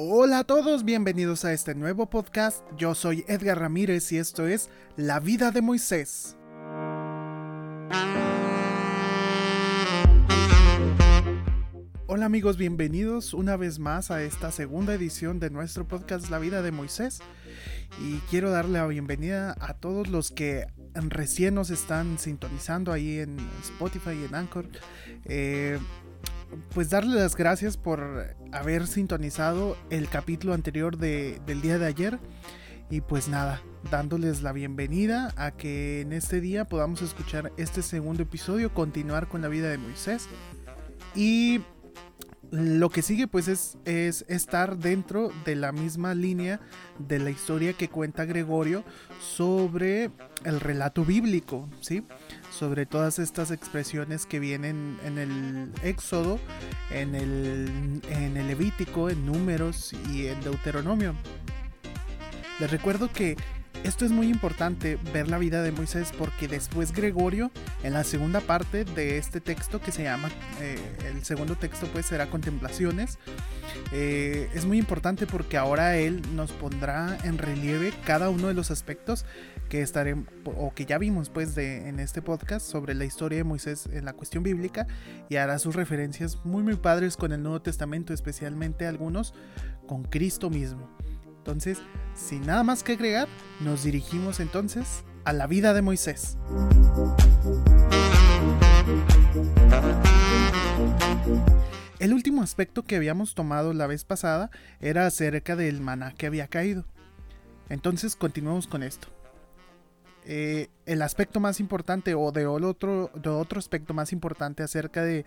Hola a todos, bienvenidos a este nuevo podcast. Yo soy Edgar Ramírez y esto es La vida de Moisés. Hola amigos, bienvenidos una vez más a esta segunda edición de nuestro podcast La vida de Moisés. Y quiero darle la bienvenida a todos los que recién nos están sintonizando ahí en Spotify y en Anchor. Eh, pues darle las gracias por haber sintonizado el capítulo anterior de, del día de ayer. Y pues nada, dándoles la bienvenida a que en este día podamos escuchar este segundo episodio, continuar con la vida de Moisés. Y lo que sigue pues es, es, estar dentro de la misma línea de la historia que cuenta Gregorio sobre el relato bíblico, ¿sí? Sobre todas estas expresiones que vienen en el Éxodo, en el, en el Levítico, en Números y en Deuteronomio. Les recuerdo que esto es muy importante ver la vida de Moisés porque después Gregorio, en la segunda parte de este texto que se llama, eh, el segundo texto pues será Contemplaciones, eh, es muy importante porque ahora él nos pondrá en relieve cada uno de los aspectos que estaremos o que ya vimos pues de, en este podcast sobre la historia de Moisés en la cuestión bíblica y hará sus referencias muy muy padres con el Nuevo Testamento, especialmente algunos con Cristo mismo. Entonces, sin nada más que agregar, nos dirigimos entonces a la vida de Moisés. El último aspecto que habíamos tomado la vez pasada era acerca del maná que había caído. Entonces continuamos con esto. Eh, el aspecto más importante o de otro, aspecto más importante acerca de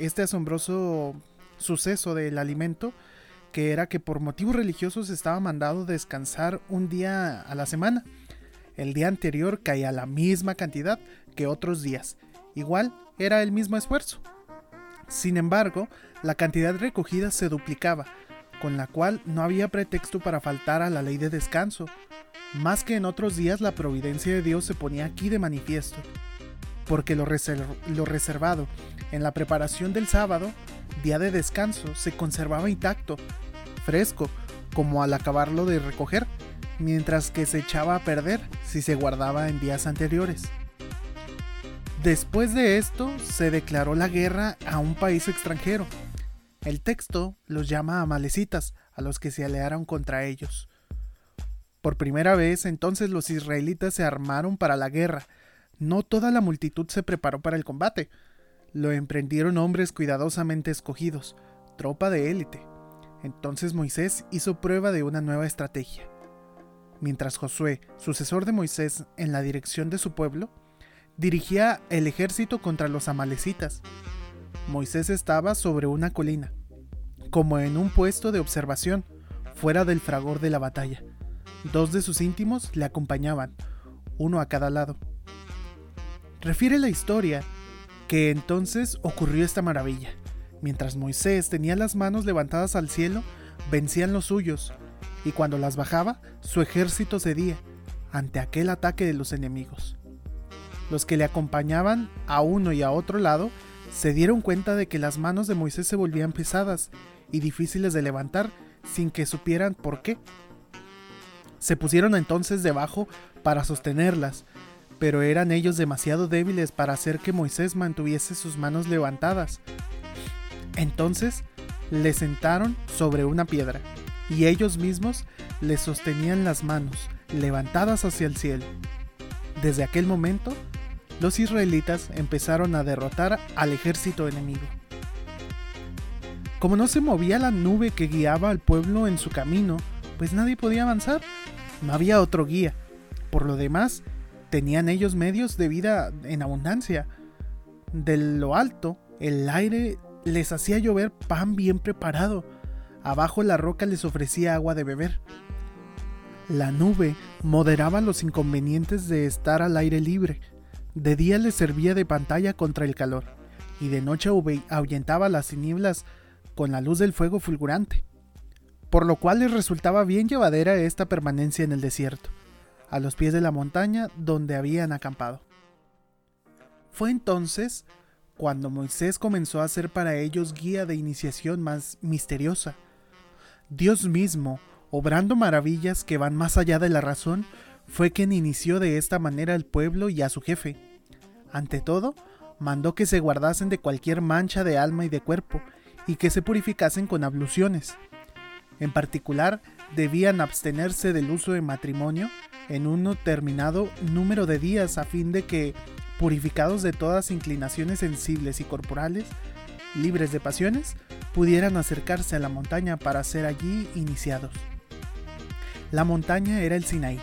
este asombroso suceso del alimento que era que por motivos religiosos estaba mandado descansar un día a la semana. El día anterior caía la misma cantidad que otros días. Igual era el mismo esfuerzo. Sin embargo, la cantidad recogida se duplicaba, con la cual no había pretexto para faltar a la ley de descanso. Más que en otros días la providencia de Dios se ponía aquí de manifiesto, porque lo, lo reservado en la preparación del sábado día de descanso se conservaba intacto, fresco, como al acabarlo de recoger, mientras que se echaba a perder si se guardaba en días anteriores. Después de esto, se declaró la guerra a un país extranjero. El texto los llama amalecitas, a los que se aliaron contra ellos. Por primera vez entonces los israelitas se armaron para la guerra. No toda la multitud se preparó para el combate, lo emprendieron hombres cuidadosamente escogidos, tropa de élite. Entonces Moisés hizo prueba de una nueva estrategia. Mientras Josué, sucesor de Moisés en la dirección de su pueblo, dirigía el ejército contra los amalecitas, Moisés estaba sobre una colina, como en un puesto de observación, fuera del fragor de la batalla. Dos de sus íntimos le acompañaban, uno a cada lado. Refiere la historia que entonces ocurrió esta maravilla. Mientras Moisés tenía las manos levantadas al cielo, vencían los suyos, y cuando las bajaba, su ejército cedía ante aquel ataque de los enemigos. Los que le acompañaban a uno y a otro lado se dieron cuenta de que las manos de Moisés se volvían pesadas y difíciles de levantar sin que supieran por qué. Se pusieron entonces debajo para sostenerlas, pero eran ellos demasiado débiles para hacer que Moisés mantuviese sus manos levantadas. Entonces le sentaron sobre una piedra, y ellos mismos le sostenían las manos, levantadas hacia el cielo. Desde aquel momento, los israelitas empezaron a derrotar al ejército enemigo. Como no se movía la nube que guiaba al pueblo en su camino, pues nadie podía avanzar. No había otro guía. Por lo demás, tenían ellos medios de vida en abundancia. De lo alto, el aire les hacía llover pan bien preparado. Abajo la roca les ofrecía agua de beber. La nube moderaba los inconvenientes de estar al aire libre. De día les servía de pantalla contra el calor, y de noche ahuyentaba las tinieblas con la luz del fuego fulgurante, por lo cual les resultaba bien llevadera esta permanencia en el desierto a los pies de la montaña donde habían acampado. Fue entonces cuando Moisés comenzó a ser para ellos guía de iniciación más misteriosa. Dios mismo, obrando maravillas que van más allá de la razón, fue quien inició de esta manera al pueblo y a su jefe. Ante todo, mandó que se guardasen de cualquier mancha de alma y de cuerpo, y que se purificasen con abluciones. En particular, debían abstenerse del uso de matrimonio en un determinado número de días a fin de que, purificados de todas inclinaciones sensibles y corporales, libres de pasiones, pudieran acercarse a la montaña para ser allí iniciados. La montaña era el Sinaí.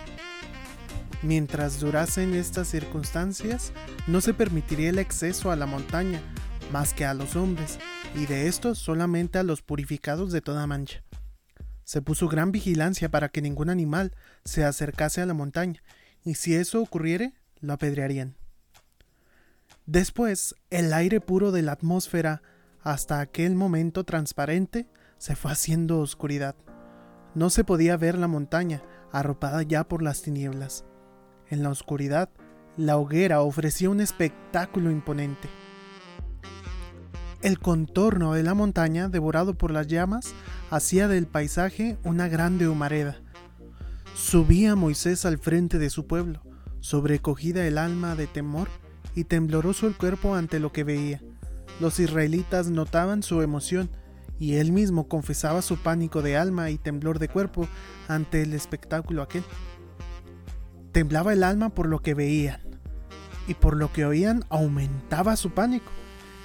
Mientras durasen estas circunstancias, no se permitiría el acceso a la montaña, más que a los hombres, y de estos solamente a los purificados de toda mancha. Se puso gran vigilancia para que ningún animal se acercase a la montaña, y si eso ocurriere, lo apedrearían. Después, el aire puro de la atmósfera, hasta aquel momento transparente, se fue haciendo oscuridad. No se podía ver la montaña, arropada ya por las tinieblas. En la oscuridad, la hoguera ofrecía un espectáculo imponente. El contorno de la montaña, devorado por las llamas, hacía del paisaje una grande humareda. Subía Moisés al frente de su pueblo, sobrecogida el alma de temor y tembloroso el cuerpo ante lo que veía. Los israelitas notaban su emoción y él mismo confesaba su pánico de alma y temblor de cuerpo ante el espectáculo aquel. Temblaba el alma por lo que veían y por lo que oían aumentaba su pánico.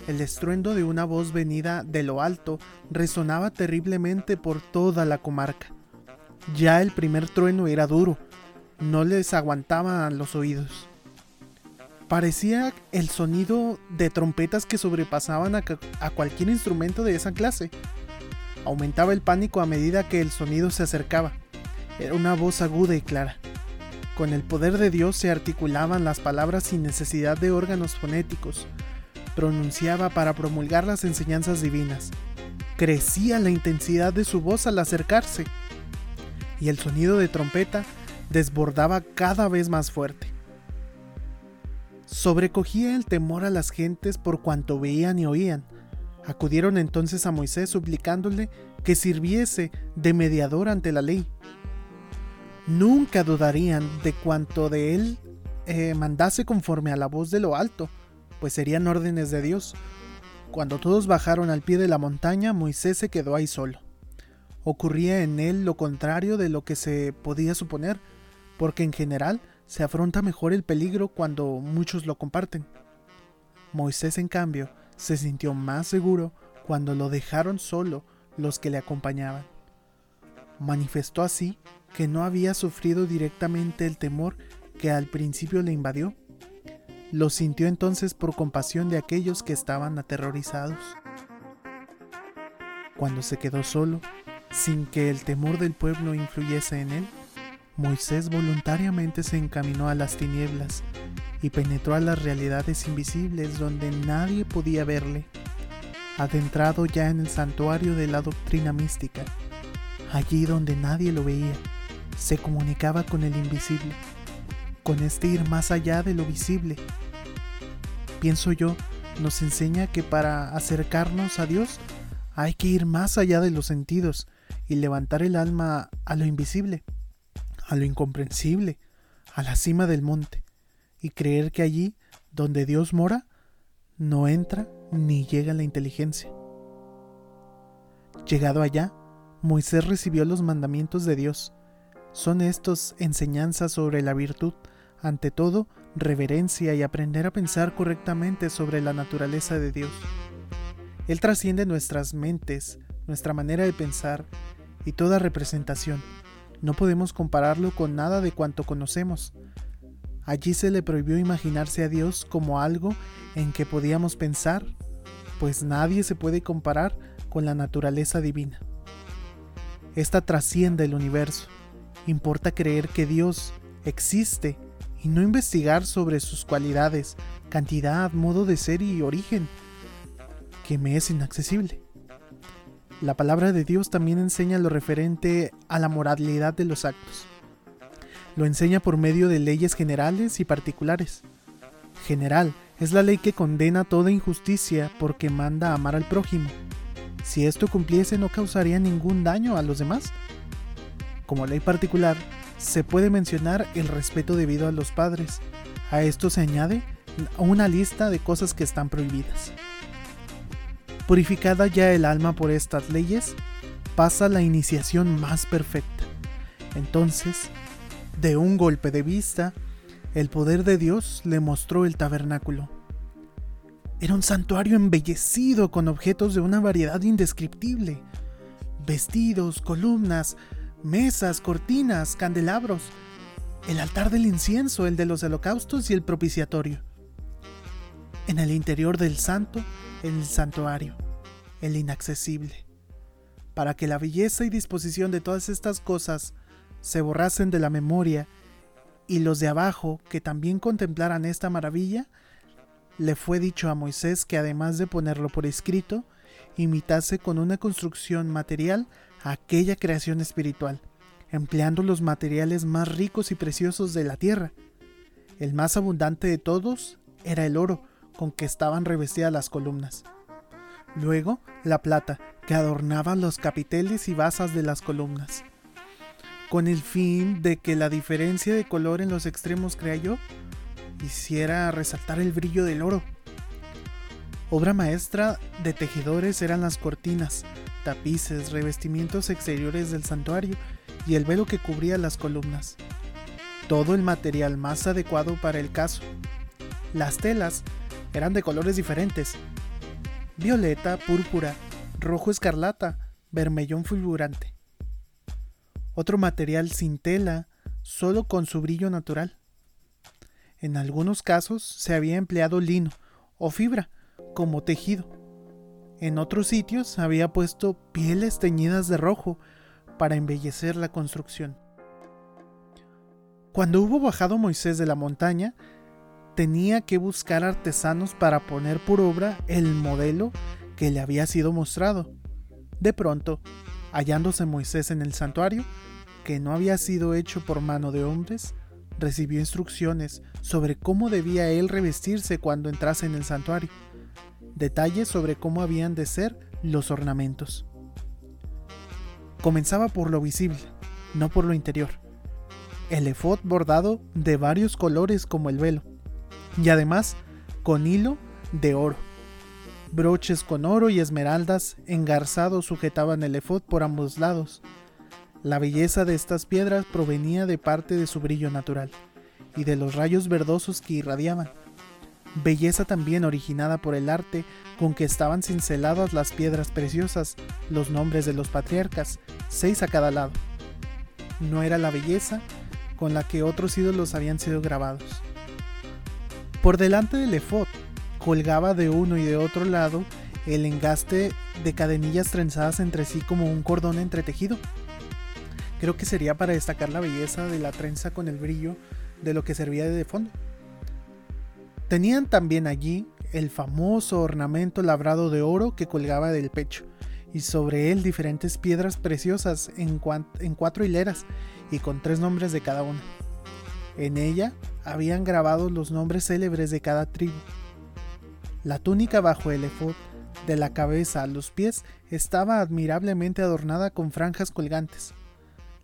El estruendo de una voz venida de lo alto resonaba terriblemente por toda la comarca. Ya el primer trueno era duro, no les aguantaban los oídos. Parecía el sonido de trompetas que sobrepasaban a, a, cualquier instrumento de esa clase. Aumentaba el pánico a medida que el sonido se acercaba. Era una voz aguda y clara. Con el poder de Dios se articulaban las palabras sin necesidad de órganos fonéticos pronunciaba para promulgar las enseñanzas divinas. Crecía la intensidad de su voz al acercarse, y el sonido de trompeta desbordaba cada vez más fuerte. Sobrecogía el temor a las gentes por cuanto veían y oían. Acudieron entonces a Moisés suplicándole que sirviese de mediador ante la ley. Nunca dudarían de cuanto de él eh, mandase conforme a la voz de lo alto, pues serían órdenes de Dios. Cuando todos bajaron al pie de la montaña, Moisés se quedó ahí solo. Ocurría en él lo contrario de lo que se podía suponer, porque en general se afronta mejor el peligro cuando muchos lo comparten. Moisés, en cambio, se sintió más seguro cuando lo dejaron solo los que le acompañaban. Manifestó así que no había sufrido directamente el temor que al principio le invadió, lo sintió entonces por compasión de aquellos que estaban aterrorizados. Cuando se quedó solo, sin que el temor del pueblo influyese en él, Moisés voluntariamente se encaminó a las tinieblas y penetró a las realidades invisibles donde nadie podía verle. Adentrado ya en el santuario de la doctrina mística, allí donde nadie lo veía, se comunicaba con el invisible, con este ir más allá de lo visible pienso yo, nos enseña que para acercarnos a Dios hay que ir más allá de los sentidos y levantar el alma a lo invisible, a lo incomprensible, a la cima del monte, y creer que allí, donde Dios mora, no entra ni llega la inteligencia. Llegado allá, Moisés recibió los mandamientos de Dios. Son estos enseñanzas sobre la virtud, ante todo, reverencia y aprender a pensar correctamente sobre la naturaleza de Dios. Él trasciende nuestras mentes, nuestra manera de pensar y toda representación. No podemos compararlo con nada de cuanto conocemos. Allí se le prohibió imaginarse a Dios como algo en que podíamos pensar, pues nadie se puede comparar con la naturaleza divina. Esta trasciende el universo. Importa creer que Dios existe y no investigar sobre sus cualidades, cantidad, modo de ser y origen, que me es inaccesible. La palabra de Dios también enseña lo referente a la moralidad de los actos. Lo enseña por medio de leyes generales y particulares. General es la ley que condena toda injusticia porque manda a amar al prójimo. Si esto cumpliese no causaría ningún daño a los demás. Como ley particular, se puede mencionar el respeto debido a los padres. A esto se añade una lista de cosas que están prohibidas. Purificada ya el alma por estas leyes, pasa la iniciación más perfecta. Entonces, de un golpe de vista, el poder de Dios le mostró el tabernáculo. Era un santuario embellecido con objetos de una variedad indescriptible. Vestidos, columnas, mesas, cortinas, candelabros, el altar del incienso, el de los holocaustos y el propiciatorio. En el interior del santo, el santuario, el inaccesible. Para que la belleza y disposición de todas estas cosas se borrasen de la memoria y los de abajo que también contemplaran esta maravilla, le fue dicho a Moisés que además de ponerlo por escrito, imitase con una construcción material aquella creación espiritual, empleando los materiales más ricos y preciosos de la tierra. El más abundante de todos era el oro, con que estaban revestidas las columnas. Luego, la plata, que adornaba los capiteles y basas de las columnas. Con el fin de que la diferencia de color en los extremos, crea yo, hiciera resaltar el brillo del oro. Obra maestra de tejedores eran las cortinas, tapices, revestimientos exteriores del santuario y el velo que cubría las columnas. Todo el material más adecuado para el caso. Las telas eran de colores diferentes. Violeta, púrpura, rojo escarlata, vermellón fulgurante. Otro material sin tela, solo con su brillo natural. En algunos casos se había empleado lino o fibra como tejido. En otros sitios había puesto pieles teñidas de rojo para embellecer la construcción. Cuando hubo bajado Moisés de la montaña, tenía que buscar artesanos para poner por obra el modelo que le había sido mostrado. De pronto, hallándose Moisés en el santuario, que no había sido hecho por mano de hombres, recibió instrucciones sobre cómo debía él revestirse cuando entrase en el santuario, detalles sobre cómo habían de ser los ornamentos. Comenzaba por lo visible, no por lo interior. El efod bordado de varios colores como el velo, y además con hilo de oro. Broches con oro y esmeraldas engarzados sujetaban el efod por ambos lados. La belleza de estas piedras provenía de parte de su brillo natural y de los rayos verdosos que irradiaban. Belleza también originada por el arte con que estaban cinceladas las piedras preciosas, los nombres de los patriarcas, seis a cada lado. No era la belleza con la que otros ídolos habían sido grabados. Por delante del efod colgaba de uno y de otro lado el engaste de cadenillas trenzadas entre sí como un cordón entretejido. Creo que sería para destacar la belleza de la trenza con el brillo de lo que servía de fondo. Tenían también allí el famoso ornamento labrado de oro que colgaba del pecho, y sobre él diferentes piedras preciosas en, cuatro hileras y con tres nombres de cada una. En ella habían grabado los nombres célebres de cada tribu. La túnica bajo el efod, de la cabeza a los pies, estaba admirablemente adornada con franjas colgantes.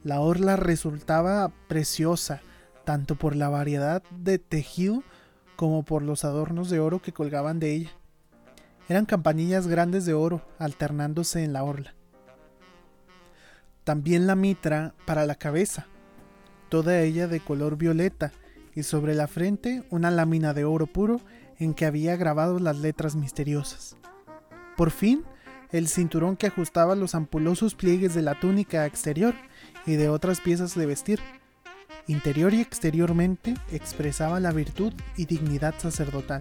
La orla resultaba preciosa, tanto por la variedad de tejido como por los adornos de oro que colgaban de ella. Eran campanillas grandes de oro alternándose en la orla. También la mitra para la cabeza, toda ella de color violeta, y sobre la frente una lámina de oro puro en que había grabado las letras misteriosas. Por fin, el cinturón que ajustaba los ampulosos pliegues de la túnica exterior y de otras piezas de vestir. Interior y exteriormente expresaba la virtud y dignidad sacerdotal.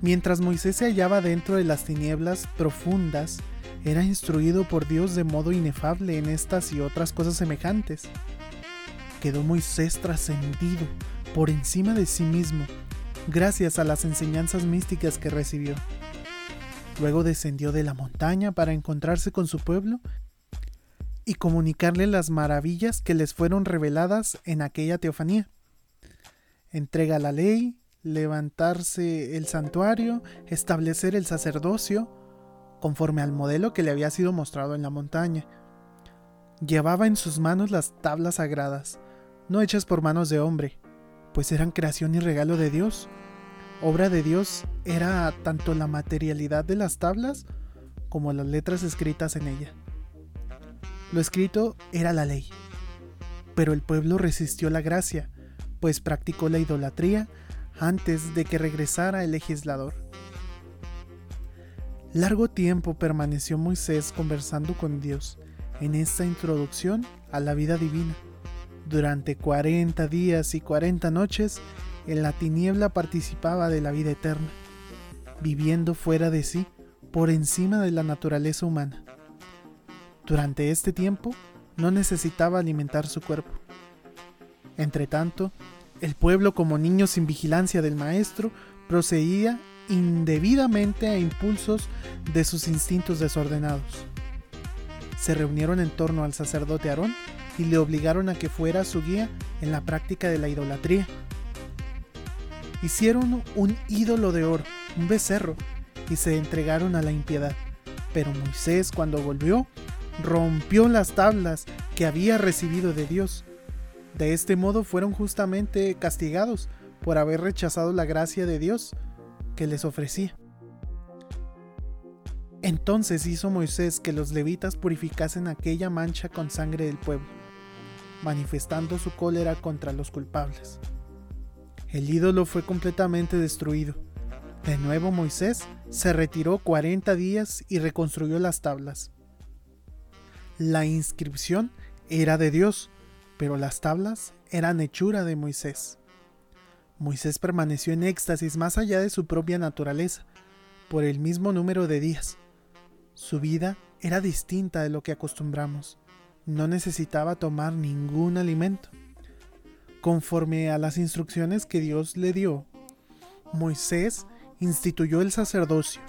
Mientras Moisés se hallaba dentro de las tinieblas profundas, era instruido por Dios de modo inefable en estas y otras cosas semejantes. Quedó Moisés trascendido por encima de sí mismo, gracias a las enseñanzas místicas que recibió. Luego descendió de la montaña para encontrarse con su pueblo y comunicarle las maravillas que les fueron reveladas en aquella teofanía. Entrega la ley, levantarse el santuario, establecer el sacerdocio, conforme al modelo que le había sido mostrado en la montaña. Llevaba en sus manos las tablas sagradas, no hechas por manos de hombre, pues eran creación y regalo de Dios. Obra de Dios era tanto la materialidad de las tablas como las letras escritas en ella. Lo escrito era la ley, pero el pueblo resistió la gracia, pues practicó la idolatría antes de que regresara el legislador. Largo tiempo permaneció Moisés conversando con Dios en esta introducción a la vida divina. Durante 40 días y 40 noches, en la tiniebla participaba de la vida eterna, viviendo fuera de sí, por encima de la naturaleza humana. Durante este tiempo, no necesitaba alimentar su cuerpo. Entretanto, el pueblo como niño sin vigilancia del maestro procedía indebidamente a impulsos de sus instintos desordenados. Se reunieron en torno al sacerdote Aarón y le obligaron a que fuera su guía en la práctica de la idolatría. Hicieron un ídolo de oro, un becerro, y se entregaron a la impiedad. Pero Moisés, cuando volvió, rompió las tablas que había recibido de Dios. De este modo fueron justamente castigados por haber rechazado la gracia de Dios que les ofrecía. Entonces hizo Moisés que los levitas purificasen aquella mancha con sangre del pueblo, manifestando su cólera contra los culpables. El ídolo fue completamente destruido. De nuevo Moisés se retiró 40 días y reconstruyó las tablas. La inscripción era de Dios, pero las tablas eran hechura de Moisés. Moisés permaneció en éxtasis más allá de su propia naturaleza, por el mismo número de días. Su vida era distinta de lo que acostumbramos. No necesitaba tomar ningún alimento. Conforme a las instrucciones que Dios le dio, Moisés instituyó el sacerdocio,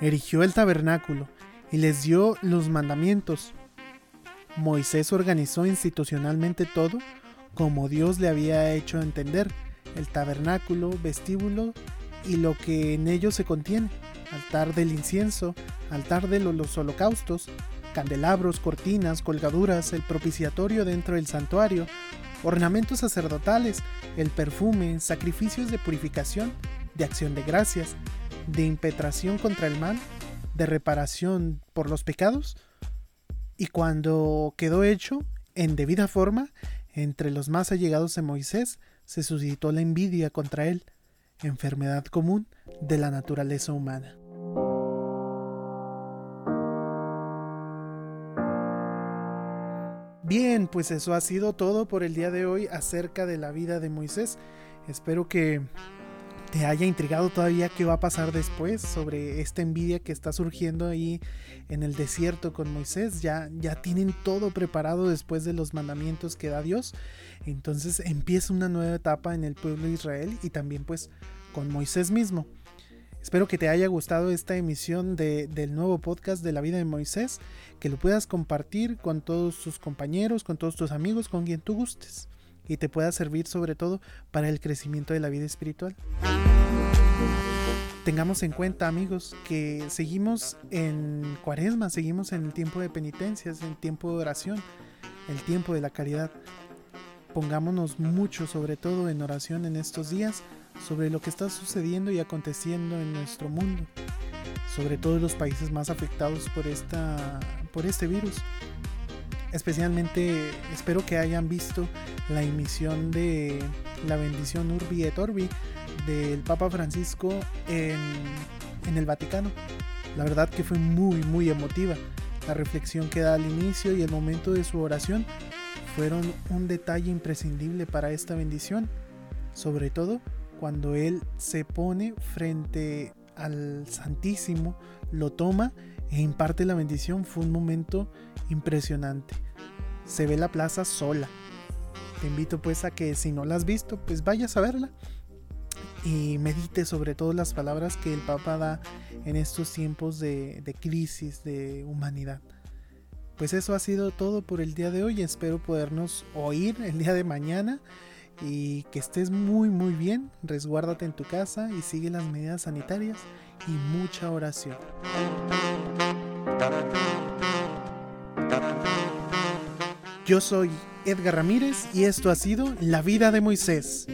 erigió el tabernáculo y les dio los mandamientos. Moisés organizó institucionalmente todo como Dios le había hecho entender el tabernáculo, vestíbulo y lo que en ellos se contiene, altar del incienso, altar de los holocaustos, candelabros, cortinas, colgaduras, el propiciatorio dentro del santuario, ornamentos sacerdotales, el perfume, sacrificios de purificación, de acción de gracias, de impetración contra el mal, de reparación por los pecados, y cuando quedó hecho, en debida forma, entre los más allegados de Moisés, se suscitó la envidia contra él, enfermedad común de la naturaleza humana. Bien, pues eso ha sido todo por el día de hoy acerca de la vida de Moisés. Espero que te haya intrigado todavía qué va a pasar después sobre esta envidia que está surgiendo ahí en el desierto con Moisés. Ya, ya tienen todo preparado después de los mandamientos que da Dios. Entonces empieza una nueva etapa en el pueblo de Israel y también pues con Moisés mismo. Espero que te haya gustado esta emisión del nuevo podcast de la vida de Moisés, que lo puedas compartir con todos tus compañeros, con todos tus amigos, con quien tú gustes y te pueda servir sobre todo para el crecimiento de la vida espiritual. Tengamos en cuenta amigos que seguimos en cuaresma, seguimos en el tiempo de penitencias, en el tiempo de oración, el tiempo de la caridad. Pongámonos mucho sobre todo en oración en estos días sobre lo que está sucediendo y aconteciendo en nuestro mundo, sobre todo en los países más afectados por, esta, por este virus. Especialmente espero que hayan visto la emisión de la bendición Urbi et Orbi del Papa Francisco en, en el Vaticano. La verdad que fue muy, muy emotiva. La reflexión que da al inicio y el momento de su oración fueron un detalle imprescindible para esta bendición, sobre todo cuando él se pone frente al Santísimo, lo toma e imparte la bendición. Fue un momento impresionante. Se ve la plaza sola. Te invito pues a que si no la has visto, pues vayas a verla y medite sobre todas las palabras que el Papa da en estos tiempos de, crisis de humanidad. Pues eso ha sido todo por el día de hoy. Espero podernos oír el día de mañana y que estés muy muy bien. Resguárdate en tu casa y sigue las medidas sanitarias y mucha oración. Yo soy Edgar Ramírez y esto ha sido La vida de Moisés.